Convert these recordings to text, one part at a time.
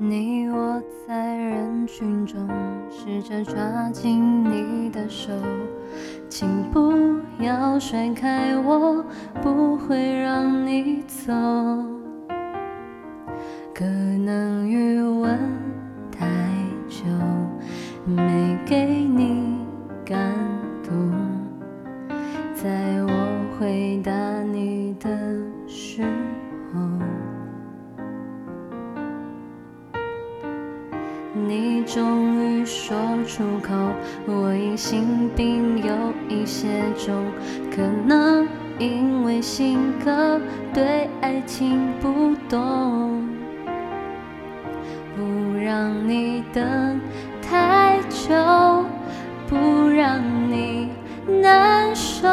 你我在人群中，试着抓紧你的手，请不要甩开我，不会让你走。可能余说出口，我疑心病有一些重，可能因为性格对爱情不懂，不让你等太久，不让你难受，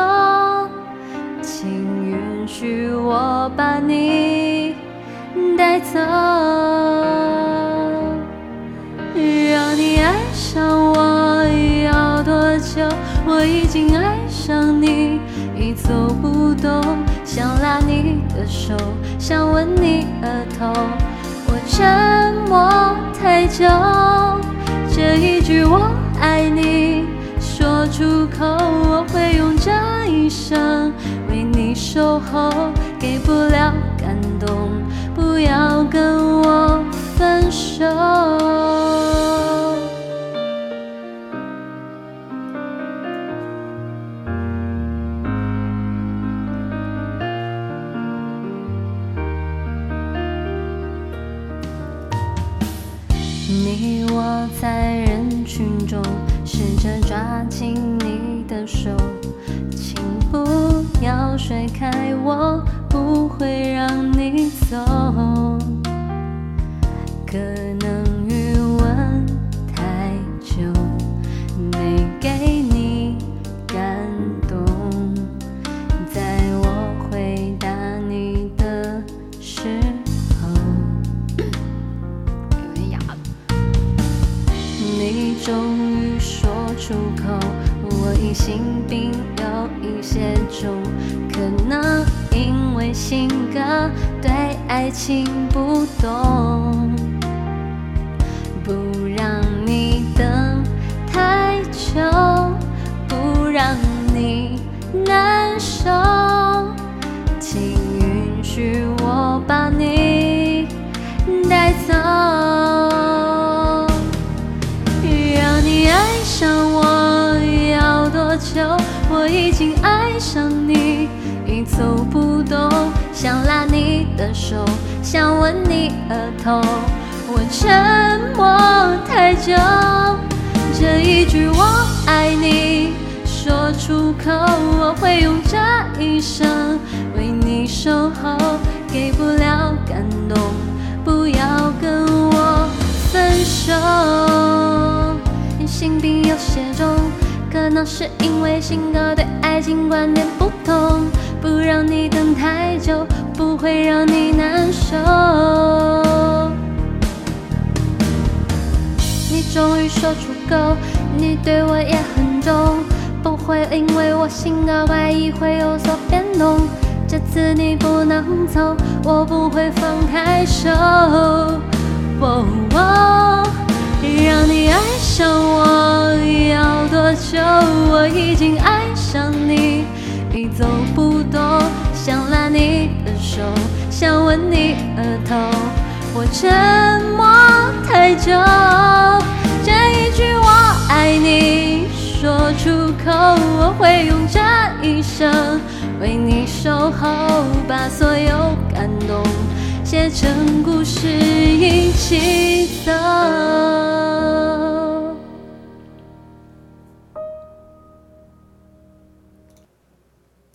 请允许我把你带走。已经爱上你，已走不动。想拉你的手，想吻你额头。我沉默太久，这一句我爱你说出口，我会用这一生为你守候。给不了感动，不要跟我分手。你我在人群中，试着抓紧你的手，请不要甩开我，终于说出口，我疑心病有一些重，可能因为性格对爱情不懂，想拉你的手，想吻你额头。我沉默太久，这一句我爱你说出口，我会用这一生为你守候。给不了感动，不要跟我分手。你心病有些重，可能是因为性格对爱情观点不同，不让你等太久，不会让你难受。你终于说出口，你对我也很重，不会因为我性格怪异会有所变动。这次你不能走，我不会放开手。哦哦让你爱上我要多久？我已经爱上你，已走不。手，想吻你额头。我沉默太久，这一句我爱你说出口，我会用这一生为你守候，把所有感动写成故事一。